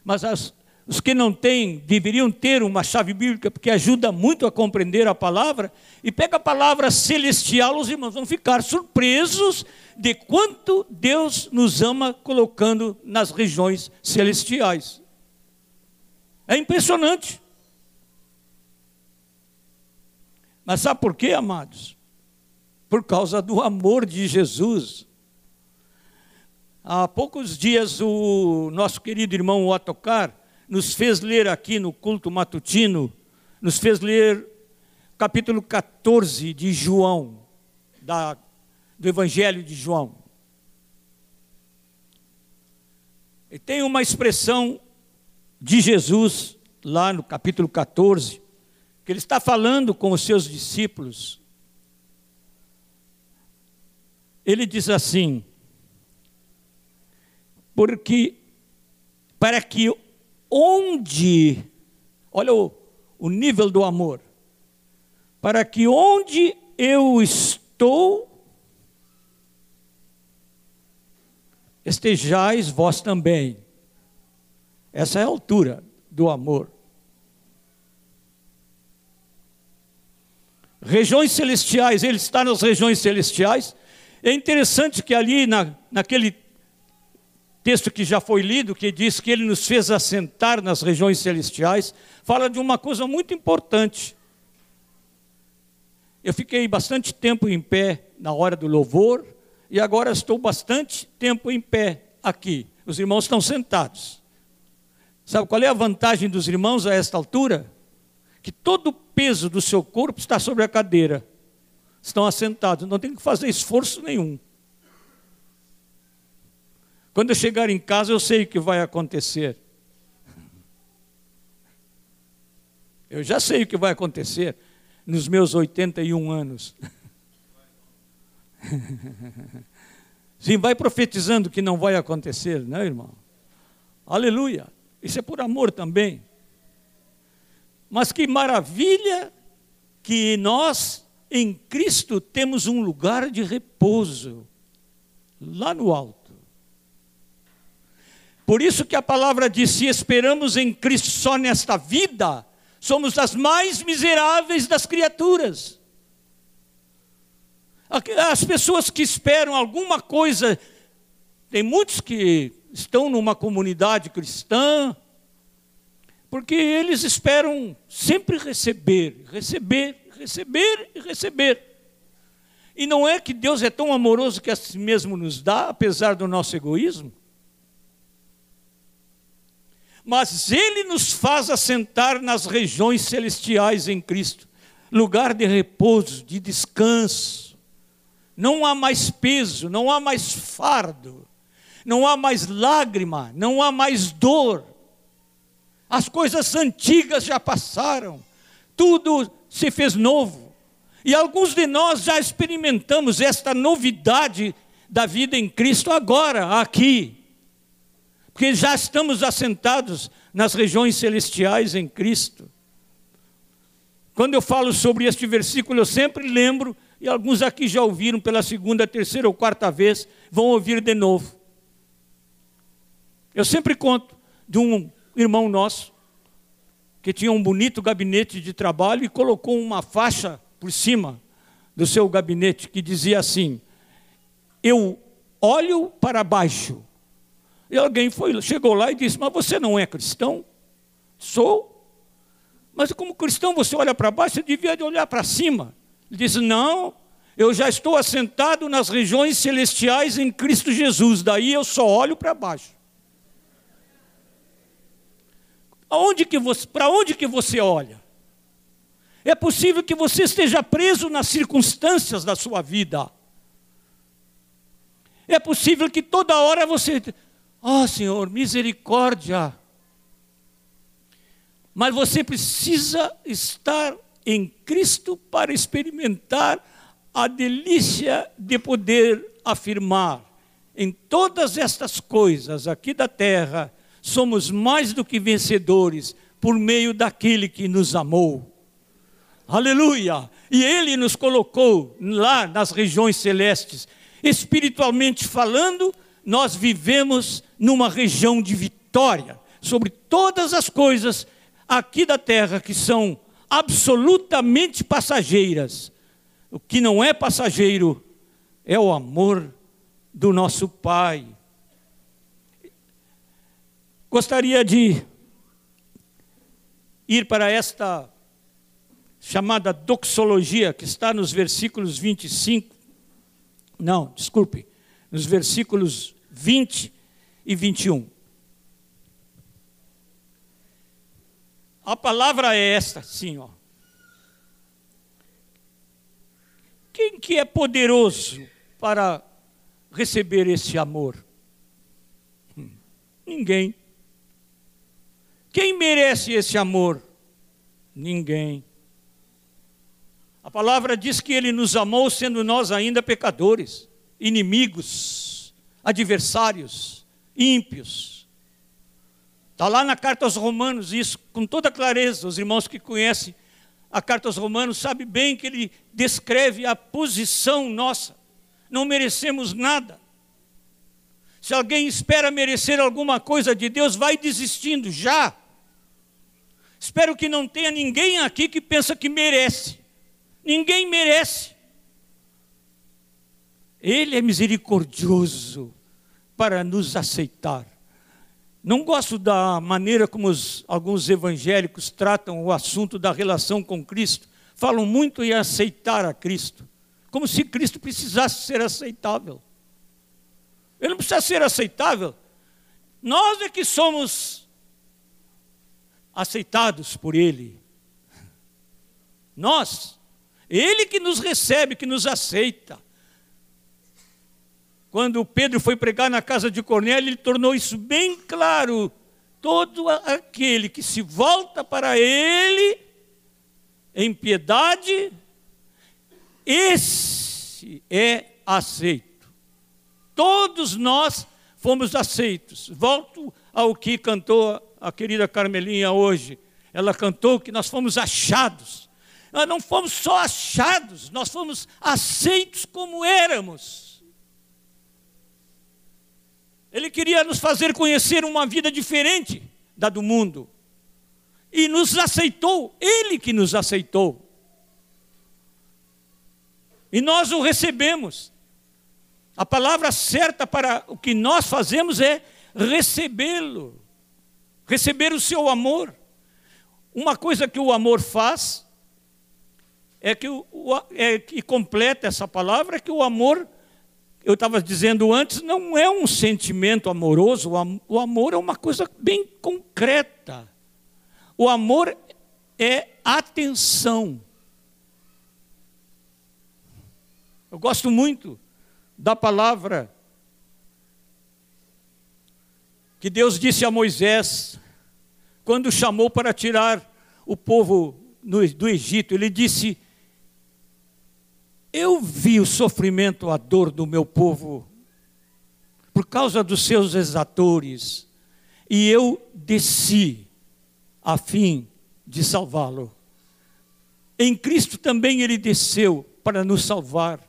mas as, os que não têm deveriam ter uma chave bíblica, porque ajuda muito a compreender a palavra. E pega a palavra celestial, os irmãos vão ficar surpresos de quanto Deus nos ama colocando nas regiões celestiais. É impressionante. Mas sabe por quê, amados? Por causa do amor de Jesus. Há poucos dias, o nosso querido irmão Otocar nos fez ler aqui no culto matutino, nos fez ler capítulo 14 de João, da, do Evangelho de João. E tem uma expressão de Jesus lá no capítulo 14, que ele está falando com os seus discípulos. Ele diz assim: porque para que onde, olha o, o nível do amor, para que onde eu estou, estejais vós também. Essa é a altura do amor. Regiões celestiais, ele está nas regiões celestiais. É interessante que ali, na, naquele texto que já foi lido, que diz que ele nos fez assentar nas regiões celestiais, fala de uma coisa muito importante. Eu fiquei bastante tempo em pé na hora do louvor, e agora estou bastante tempo em pé aqui. Os irmãos estão sentados. Sabe qual é a vantagem dos irmãos a esta altura? Que todo o peso do seu corpo está sobre a cadeira. Estão assentados, não tem que fazer esforço nenhum. Quando eu chegar em casa, eu sei o que vai acontecer. Eu já sei o que vai acontecer nos meus 81 anos. Sim, vai profetizando que não vai acontecer, não, é, irmão? Aleluia. Isso é por amor também. Mas que maravilha que nós, em Cristo, temos um lugar de repouso lá no alto. Por isso que a palavra diz: se esperamos em Cristo só nesta vida, somos as mais miseráveis das criaturas. As pessoas que esperam alguma coisa, tem muitos que estão numa comunidade cristã, porque eles esperam sempre receber, receber, receber e receber. E não é que Deus é tão amoroso que a si mesmo nos dá, apesar do nosso egoísmo? Mas Ele nos faz assentar nas regiões celestiais em Cristo lugar de repouso, de descanso. Não há mais peso, não há mais fardo, não há mais lágrima, não há mais dor. As coisas antigas já passaram, tudo se fez novo. E alguns de nós já experimentamos esta novidade da vida em Cristo agora, aqui porque já estamos assentados nas regiões celestiais em Cristo. Quando eu falo sobre este versículo, eu sempre lembro, e alguns aqui já ouviram pela segunda, terceira ou quarta vez, vão ouvir de novo. Eu sempre conto de um irmão nosso que tinha um bonito gabinete de trabalho e colocou uma faixa por cima do seu gabinete que dizia assim: Eu olho para baixo e alguém foi, chegou lá e disse: Mas você não é cristão? Sou. Mas como cristão você olha para baixo, você devia de olhar para cima. Ele disse: Não, eu já estou assentado nas regiões celestiais em Cristo Jesus, daí eu só olho para baixo. Aonde que você, para onde que você olha? É possível que você esteja preso nas circunstâncias da sua vida. É possível que toda hora você Ó oh, Senhor, misericórdia. Mas você precisa estar em Cristo para experimentar a delícia de poder afirmar em todas estas coisas aqui da terra, somos mais do que vencedores por meio daquele que nos amou. Aleluia! E ele nos colocou lá nas regiões celestes, espiritualmente falando, nós vivemos numa região de vitória sobre todas as coisas aqui da terra que são absolutamente passageiras. O que não é passageiro é o amor do nosso Pai. Gostaria de ir para esta chamada doxologia que está nos versículos 25. Não, desculpe, nos versículos 20 e 21. A palavra é esta, sim, ó. Quem que é poderoso para receber esse amor? Hum, ninguém. Quem merece esse amor? Ninguém. A palavra diz que ele nos amou sendo nós ainda pecadores, inimigos, adversários, ímpios. Está lá na carta aos Romanos, isso com toda clareza. Os irmãos que conhecem a carta aos Romanos sabem bem que ele descreve a posição nossa. Não merecemos nada. Se alguém espera merecer alguma coisa de Deus, vai desistindo já. Espero que não tenha ninguém aqui que pensa que merece. Ninguém merece. Ele é misericordioso para nos aceitar. Não gosto da maneira como os, alguns evangélicos tratam o assunto da relação com Cristo. Falam muito em aceitar a Cristo, como se Cristo precisasse ser aceitável. Ele não precisa ser aceitável. Nós é que somos aceitados por Ele. Nós. Ele que nos recebe, que nos aceita. Quando Pedro foi pregar na casa de Cornélio, ele tornou isso bem claro. Todo aquele que se volta para ele em piedade, esse é aceito. Todos nós fomos aceitos. Volto ao que cantou a querida Carmelinha hoje. Ela cantou que nós fomos achados. Nós não fomos só achados, nós fomos aceitos como éramos. Ele queria nos fazer conhecer uma vida diferente da do mundo. E nos aceitou, Ele que nos aceitou. E nós o recebemos. A palavra certa para o que nós fazemos é recebê-lo, receber o seu amor. Uma coisa que o amor faz é que, o, é que completa essa palavra é que o amor, eu estava dizendo antes, não é um sentimento amoroso, o amor é uma coisa bem concreta. O amor é atenção. Eu gosto muito da palavra que Deus disse a Moisés, quando chamou para tirar o povo do Egito, ele disse: eu vi o sofrimento, a dor do meu povo por causa dos seus exatores, e eu desci a fim de salvá-lo. Em Cristo também ele desceu para nos salvar.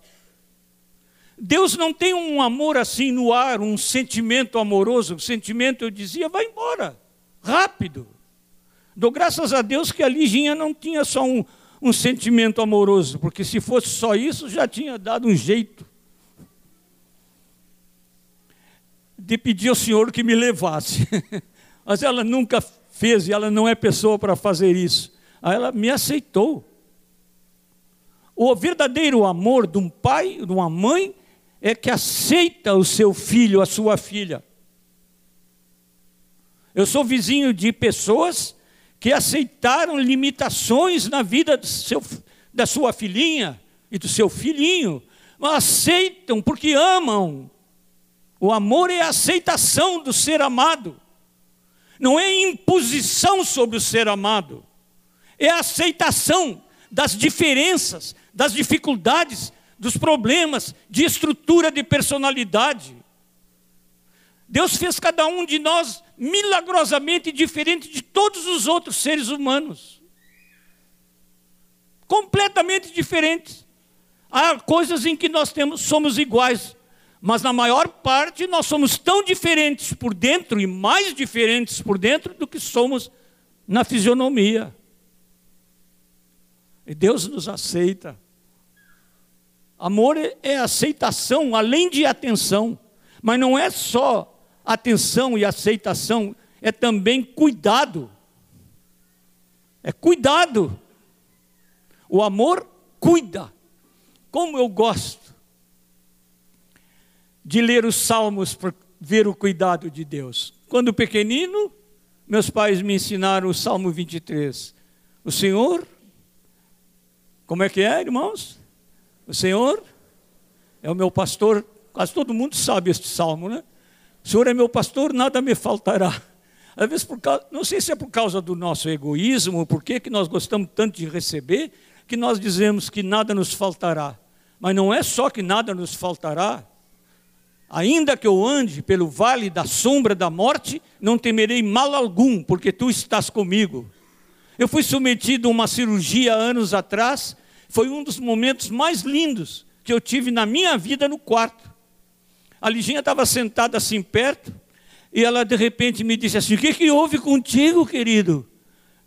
Deus não tem um amor assim no ar, um sentimento amoroso. O sentimento, eu dizia, vai embora, rápido. Dou graças a Deus que a Liginha não tinha só um, um sentimento amoroso, porque se fosse só isso, já tinha dado um jeito de pedir ao Senhor que me levasse. Mas ela nunca fez e ela não é pessoa para fazer isso. Aí ela me aceitou. O verdadeiro amor de um pai, de uma mãe, é que aceita o seu filho, a sua filha. Eu sou vizinho de pessoas que aceitaram limitações na vida seu, da sua filhinha e do seu filhinho, mas aceitam porque amam. O amor é a aceitação do ser amado, não é imposição sobre o ser amado, é a aceitação das diferenças, das dificuldades, dos problemas de estrutura de personalidade. Deus fez cada um de nós milagrosamente diferente de todos os outros seres humanos. Completamente diferentes. Há coisas em que nós temos, somos iguais, Mas na maior parte nós somos tão diferentes por dentro e mais diferentes por dentro do que somos na fisionomia. E Deus nos aceita. Amor é aceitação, além de atenção. Mas não é só atenção e aceitação, é também cuidado. É cuidado. O amor cuida. Como eu gosto de ler os salmos para ver o cuidado de Deus. Quando pequenino, meus pais me ensinaram o Salmo 23. O Senhor, como é que é, irmãos? O Senhor é o meu pastor, quase todo mundo sabe este salmo, né? O Senhor é meu pastor, nada me faltará. Às vezes, por causa, não sei se é por causa do nosso egoísmo, por que nós gostamos tanto de receber, que nós dizemos que nada nos faltará. Mas não é só que nada nos faltará. Ainda que eu ande pelo vale da sombra da morte, não temerei mal algum, porque tu estás comigo. Eu fui submetido a uma cirurgia anos atrás foi um dos momentos mais lindos que eu tive na minha vida no quarto. A Liginha estava sentada assim perto, e ela de repente me disse assim: O que, que houve contigo, querido?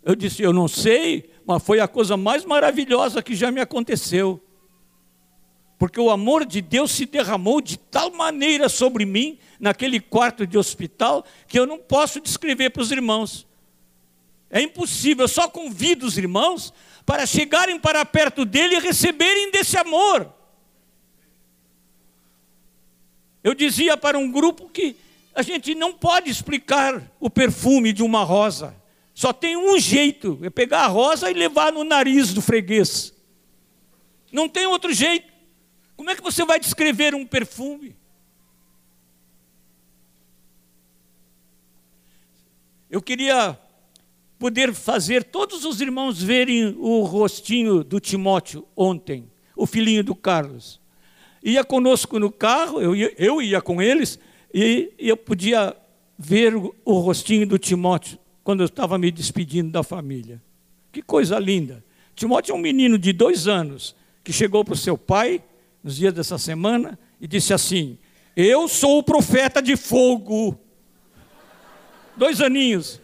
Eu disse: Eu não sei, mas foi a coisa mais maravilhosa que já me aconteceu. Porque o amor de Deus se derramou de tal maneira sobre mim, naquele quarto de hospital, que eu não posso descrever para os irmãos. É impossível, eu só convido os irmãos para chegarem para perto dele e receberem desse amor. Eu dizia para um grupo que a gente não pode explicar o perfume de uma rosa. Só tem um jeito: é pegar a rosa e levar no nariz do freguês. Não tem outro jeito. Como é que você vai descrever um perfume? Eu queria poder fazer todos os irmãos verem o rostinho do Timóteo ontem, o filhinho do Carlos. Ia conosco no carro, eu ia, eu ia com eles, e, e eu podia ver o, o rostinho do Timóteo quando eu estava me despedindo da família. Que coisa linda. Timóteo é um menino de dois anos que chegou para o seu pai nos dias dessa semana e disse assim: Eu sou o profeta de fogo. Dois aninhos.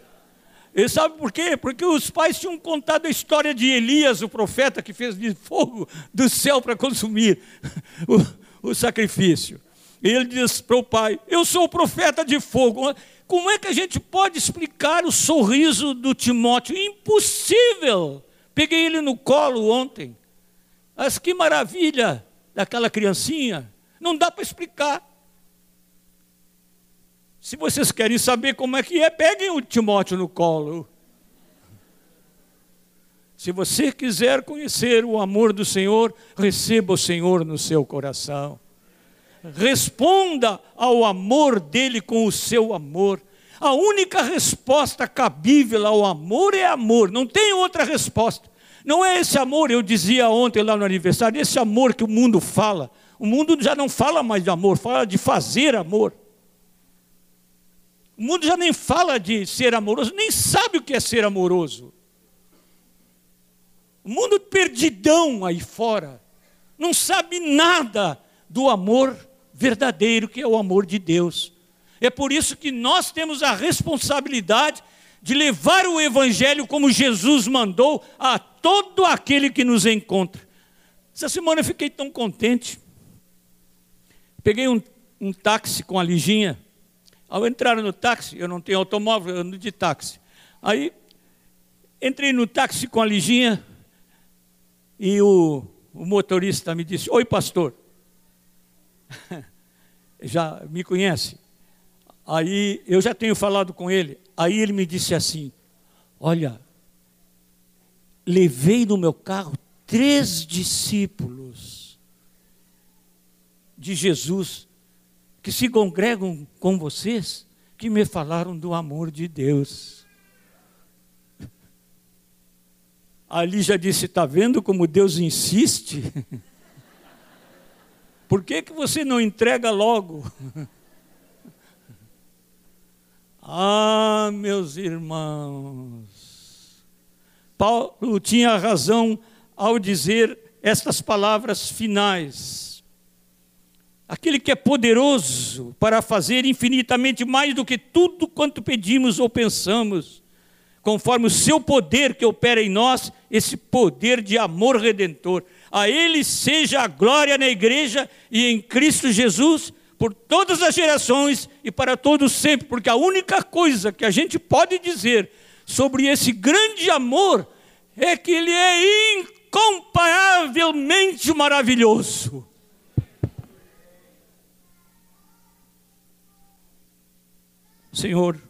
E sabe por quê? Porque os pais tinham contado a história de Elias, o profeta que fez de fogo do céu para consumir o, o sacrifício. E ele diz para o pai: Eu sou o profeta de fogo. Como é que a gente pode explicar o sorriso do Timóteo? Impossível! Peguei ele no colo ontem. Mas que maravilha daquela criancinha. Não dá para explicar. Se vocês querem saber como é que é, peguem o Timóteo no colo. Se você quiser conhecer o amor do Senhor, receba o Senhor no seu coração. Responda ao amor dele com o seu amor. A única resposta cabível ao amor é amor, não tem outra resposta. Não é esse amor, eu dizia ontem lá no aniversário, esse amor que o mundo fala. O mundo já não fala mais de amor, fala de fazer amor. O mundo já nem fala de ser amoroso, nem sabe o que é ser amoroso. O mundo perdidão aí fora, não sabe nada do amor verdadeiro, que é o amor de Deus. É por isso que nós temos a responsabilidade de levar o Evangelho como Jesus mandou a todo aquele que nos encontra. Essa semana eu fiquei tão contente. Peguei um, um táxi com a Liginha ao entrar no táxi, eu não tenho automóvel, eu ando de táxi. Aí entrei no táxi com a Liginha e o, o motorista me disse: Oi, pastor. já me conhece? Aí eu já tenho falado com ele. Aí ele me disse assim: Olha, levei no meu carro três discípulos de Jesus que se congregam com vocês, que me falaram do amor de Deus. Ali já disse: está vendo como Deus insiste? Por que, que você não entrega logo? ah, meus irmãos, Paulo tinha razão ao dizer estas palavras finais aquele que é poderoso para fazer infinitamente mais do que tudo quanto pedimos ou pensamos, conforme o seu poder que opera em nós, esse poder de amor redentor. A Ele seja a glória na igreja e em Cristo Jesus, por todas as gerações e para todos sempre, porque a única coisa que a gente pode dizer sobre esse grande amor é que Ele é incomparavelmente maravilhoso. Senhor,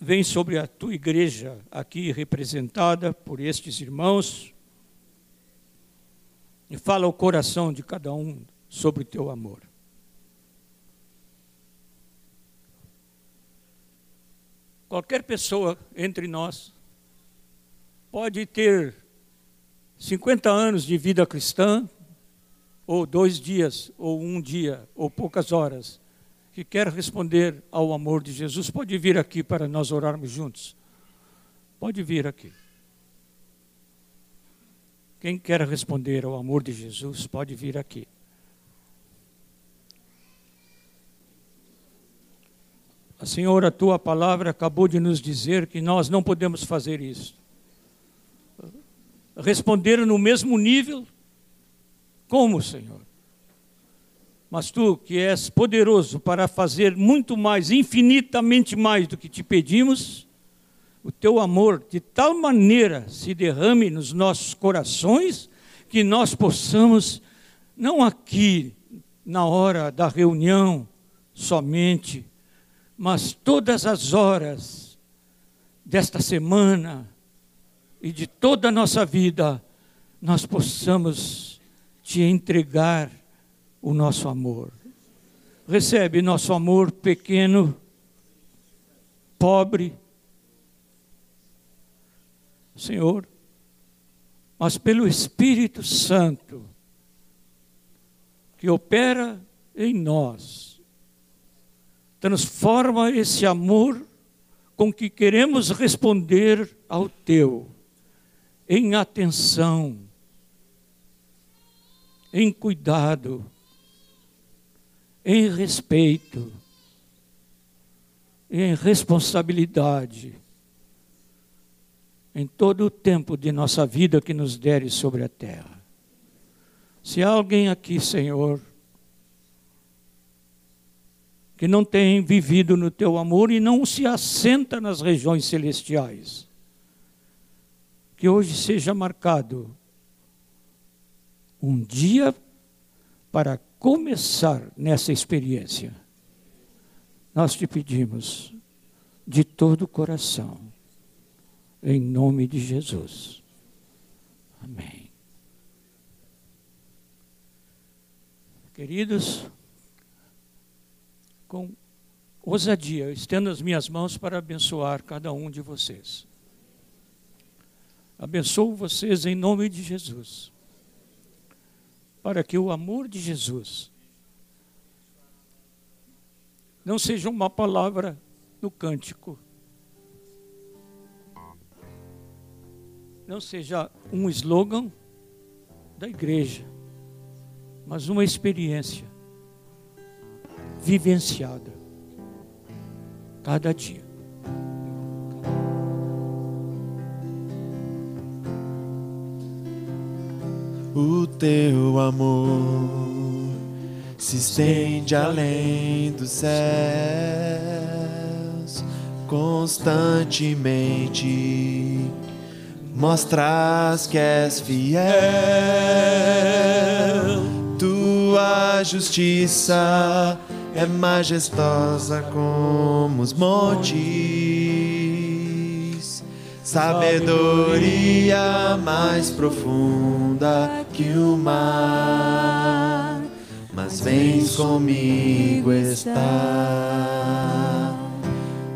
vem sobre a tua igreja aqui representada por estes irmãos e fala ao coração de cada um sobre o teu amor. Qualquer pessoa entre nós pode ter 50 anos de vida cristã, ou dois dias, ou um dia, ou poucas horas, que quer responder ao amor de Jesus, pode vir aqui para nós orarmos juntos. Pode vir aqui. Quem quer responder ao amor de Jesus, pode vir aqui. A Senhora, a tua palavra acabou de nos dizer que nós não podemos fazer isso. Responder no mesmo nível como, Senhor? Mas tu, que és poderoso para fazer muito mais, infinitamente mais do que te pedimos, o teu amor de tal maneira se derrame nos nossos corações que nós possamos, não aqui, na hora da reunião somente, mas todas as horas desta semana e de toda a nossa vida, nós possamos te entregar o nosso amor. Recebe nosso amor pequeno, pobre, Senhor, mas pelo Espírito Santo que opera em nós, transforma esse amor com que queremos responder ao teu em atenção em cuidado, em respeito, em responsabilidade, em todo o tempo de nossa vida que nos deres sobre a terra. Se há alguém aqui, Senhor, que não tem vivido no teu amor e não se assenta nas regiões celestiais, que hoje seja marcado um dia para começar nessa experiência. Nós te pedimos de todo o coração, em nome de Jesus. Amém. Queridos, com ousadia, eu estendo as minhas mãos para abençoar cada um de vocês. Abençoo vocês em nome de Jesus para que o amor de Jesus não seja uma palavra no cântico, não seja um slogan da igreja, mas uma experiência vivenciada cada dia. O teu amor se estende além dos céus, constantemente mostras que és fiel. Tua justiça é majestosa como os montes sabedoria mais profunda que o mar, mas vens comigo estar.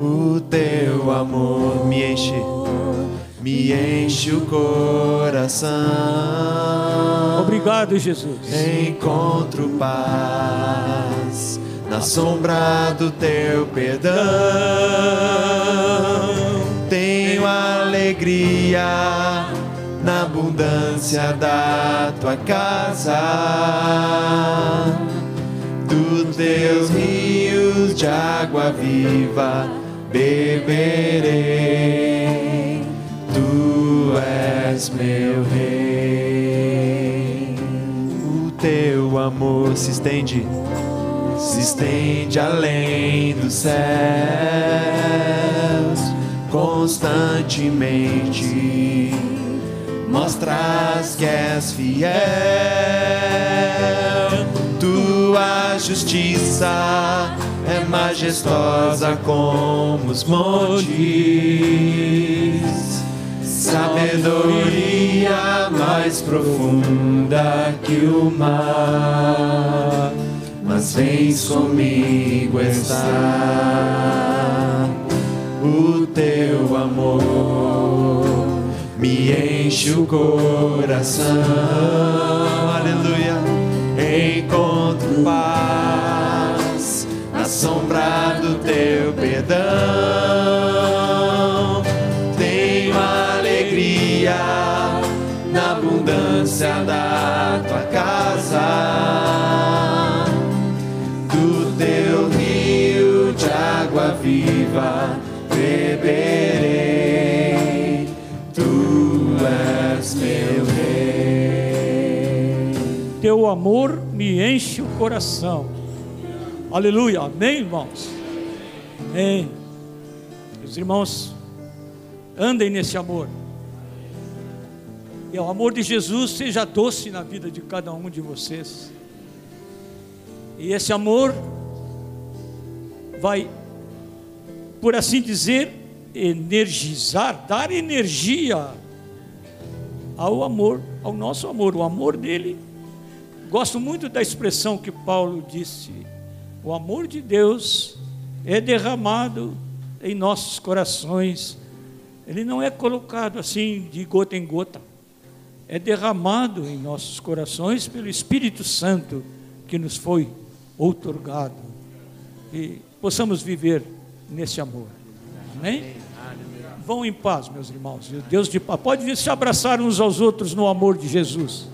O teu amor me enche, me enche o coração. Obrigado, Jesus. Encontro paz na sombra do teu perdão alegria na abundância da tua casa, dos teus rios de água viva beberei. Tu és meu rei. O teu amor se estende, se estende além dos céus, constantemente mostras que és fiel. Tua justiça é majestosa como os montes, sabedoria mais profunda que o mar. Mas vens comigo estar, o teu amor me enche o coração. Aleluia. Encontro paz na sombra do teu perdão. Tenho alegria na abundância da Teu amor me enche o coração. Aleluia. Amém, irmãos? Amém. Os irmãos, andem nesse amor. E o amor de Jesus seja doce na vida de cada um de vocês. E esse amor vai, por assim dizer, energizar, dar energia ao amor, ao nosso amor, o amor dele. Gosto muito da expressão que Paulo disse: o amor de Deus é derramado em nossos corações. Ele não é colocado assim de gota em gota. É derramado em nossos corações pelo Espírito Santo que nos foi outorgado. E possamos viver nesse amor. Amém? Vão em paz, meus irmãos. Deus de paz. Pode vir se abraçar uns aos outros no amor de Jesus.